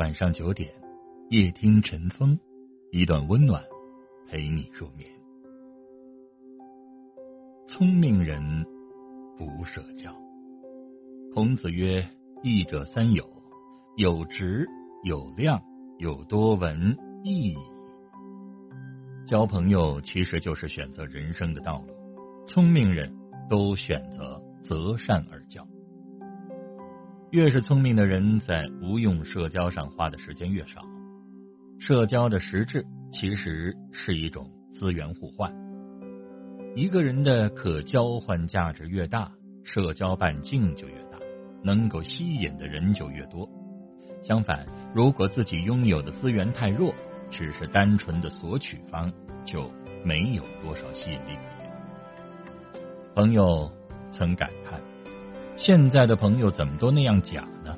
晚上九点，夜听晨风，一段温暖陪你入眠。聪明人不社交。孔子曰：“益者三友，有直，有量，有多闻，义。”交朋友其实就是选择人生的道路。聪明人都选择择善而交。越是聪明的人，在无用社交上花的时间越少。社交的实质其实是一种资源互换。一个人的可交换价值越大，社交半径就越大，能够吸引的人就越多。相反，如果自己拥有的资源太弱，只是单纯的索取方，就没有多少吸引力。朋友曾感叹。现在的朋友怎么都那样假呢？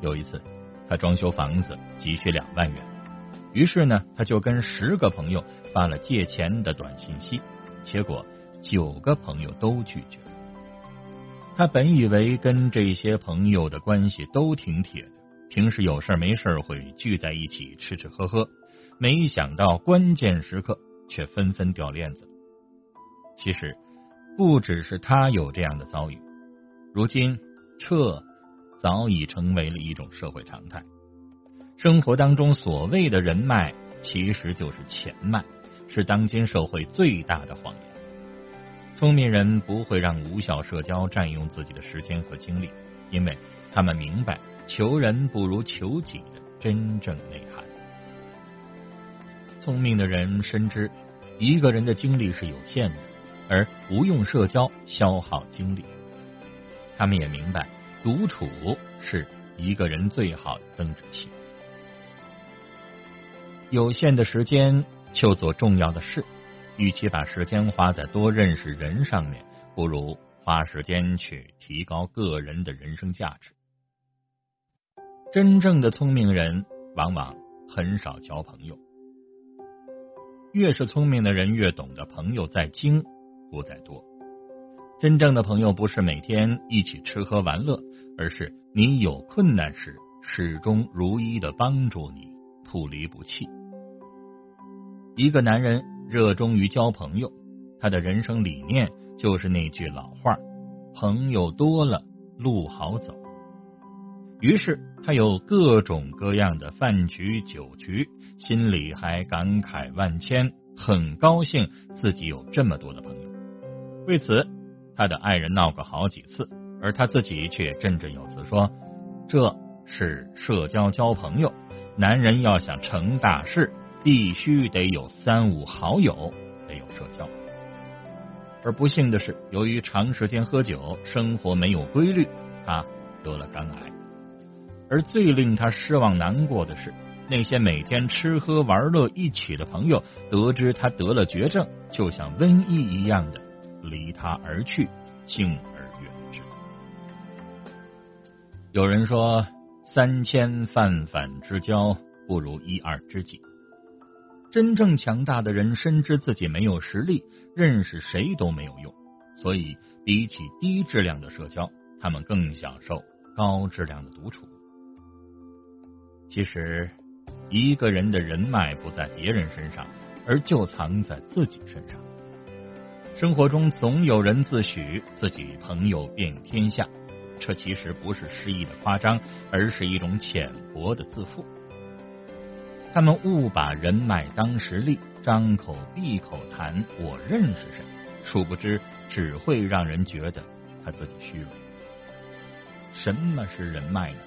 有一次，他装修房子急需两万元，于是呢，他就跟十个朋友发了借钱的短信息，结果九个朋友都拒绝。他本以为跟这些朋友的关系都挺铁的，平时有事没事会聚在一起吃吃喝喝，没想到关键时刻却纷纷掉链子。其实，不只是他有这样的遭遇。如今，撤早已成为了一种社会常态。生活当中所谓的人脉，其实就是钱脉，是当今社会最大的谎言。聪明人不会让无效社交占用自己的时间和精力，因为他们明白求人不如求己的真正内涵。聪明的人深知，一个人的精力是有限的，而无用社交消耗精力。他们也明白，独处是一个人最好的增值器。有限的时间就做重要的事，与其把时间花在多认识人上面，不如花时间去提高个人的人生价值。真正的聪明人往往很少交朋友，越是聪明的人，越懂得朋友在精不在多。真正的朋友不是每天一起吃喝玩乐，而是你有困难时始终如一的帮助你，不离不弃。一个男人热衷于交朋友，他的人生理念就是那句老话：朋友多了，路好走。于是他有各种各样的饭局酒局，心里还感慨万千，很高兴自己有这么多的朋友。为此。他的爱人闹过好几次，而他自己却振振有词说：“这是社交交朋友，男人要想成大事，必须得有三五好友，得有社交。”而不幸的是，由于长时间喝酒，生活没有规律，他得了肝癌。而最令他失望难过的是，那些每天吃喝玩乐一起的朋友，得知他得了绝症，就像瘟疫一样的。离他而去，敬而远之。有人说：“三千泛泛之交，不如一二知己。”真正强大的人深知自己没有实力，认识谁都没有用，所以比起低质量的社交，他们更享受高质量的独处。其实，一个人的人脉不在别人身上，而就藏在自己身上。生活中总有人自诩自己朋友遍天下，这其实不是诗意的夸张，而是一种浅薄的自负。他们误把人脉当实力，张口闭口谈我认识谁，殊不知只会让人觉得他自己虚荣。什么是人脉呢？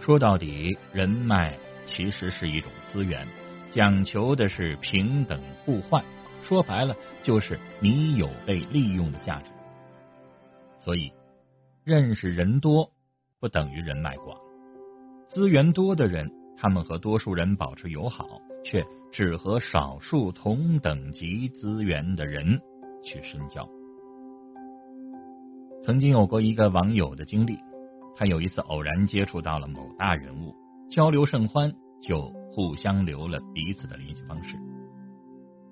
说到底，人脉其实是一种资源，讲求的是平等互换。说白了，就是你有被利用的价值。所以，认识人多不等于人脉广。资源多的人，他们和多数人保持友好，却只和少数同等级资源的人去深交。曾经有过一个网友的经历，他有一次偶然接触到了某大人物，交流甚欢，就互相留了彼此的联系方式。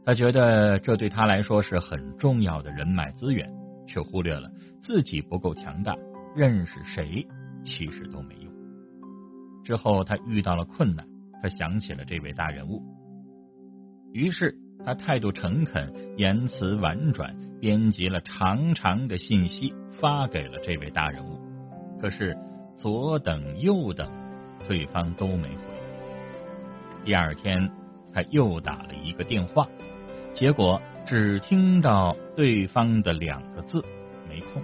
他觉得这对他来说是很重要的人脉资源，却忽略了自己不够强大，认识谁其实都没用。之后，他遇到了困难，他想起了这位大人物，于是他态度诚恳，言辞婉转，编辑了长长的信息发给了这位大人物。可是左等右等，对方都没回。第二天，他又打了一个电话，结果只听到对方的两个字：“没空。”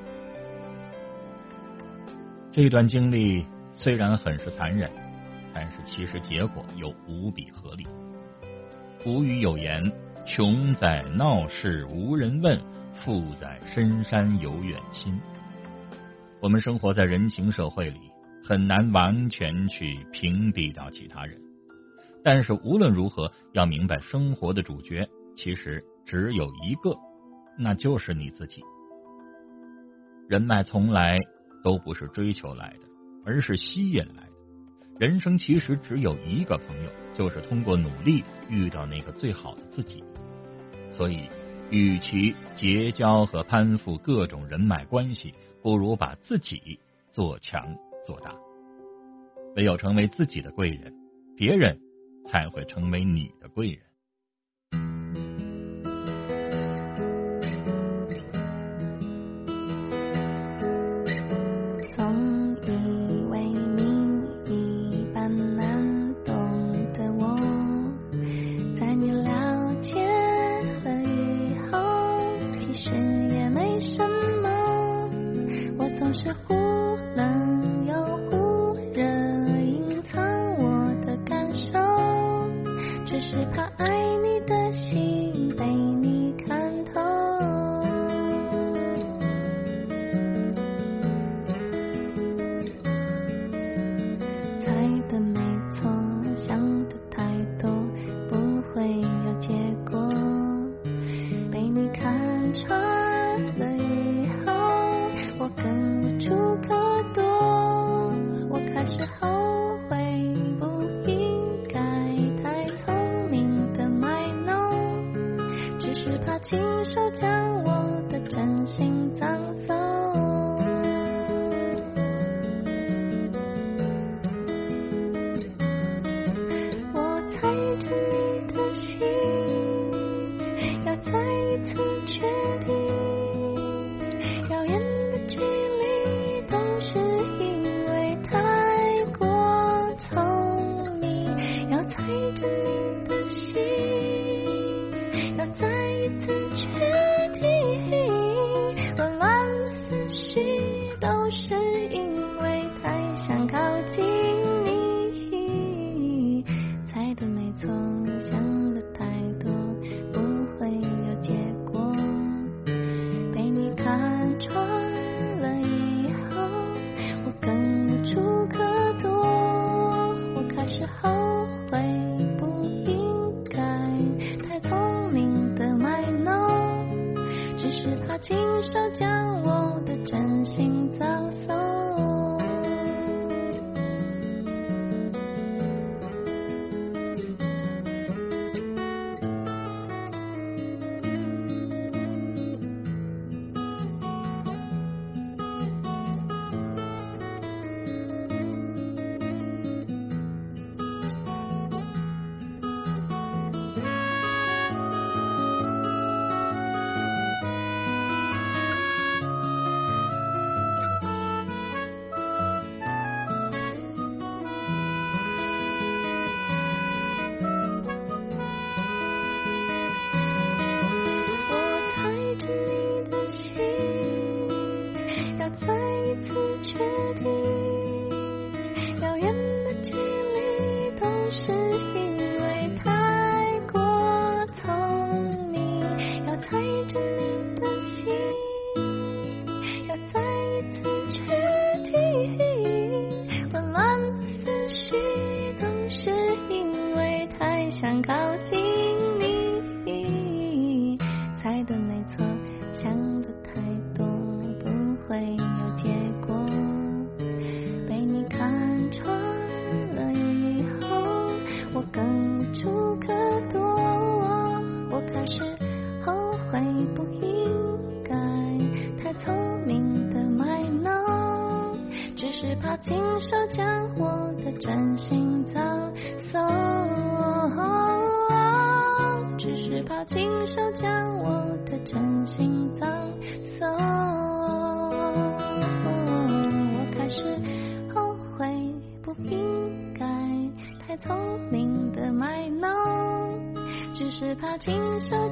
这段经历虽然很是残忍，但是其实结果又无比合理。古语有言：“穷在闹市无人问，富在深山有远亲。”我们生活在人情社会里，很难完全去屏蔽掉其他人。但是无论如何，要明白生活的主角其实只有一个，那就是你自己。人脉从来。都不是追求来的，而是吸引来的。人生其实只有一个朋友，就是通过努力遇到那个最好的自己。所以，与其结交和攀附各种人脉关系，不如把自己做强做大。唯有成为自己的贵人，别人才会成为你的贵人。啦。亲手将我的真心口想得太多不会有结果。被你看穿了以后我更无处可躲。我开始后悔不应该太聪明的卖弄只是怕亲手将我的真心葬亲手将我的真心葬送。我开始后悔，不应该太聪明的卖弄，只是怕亲手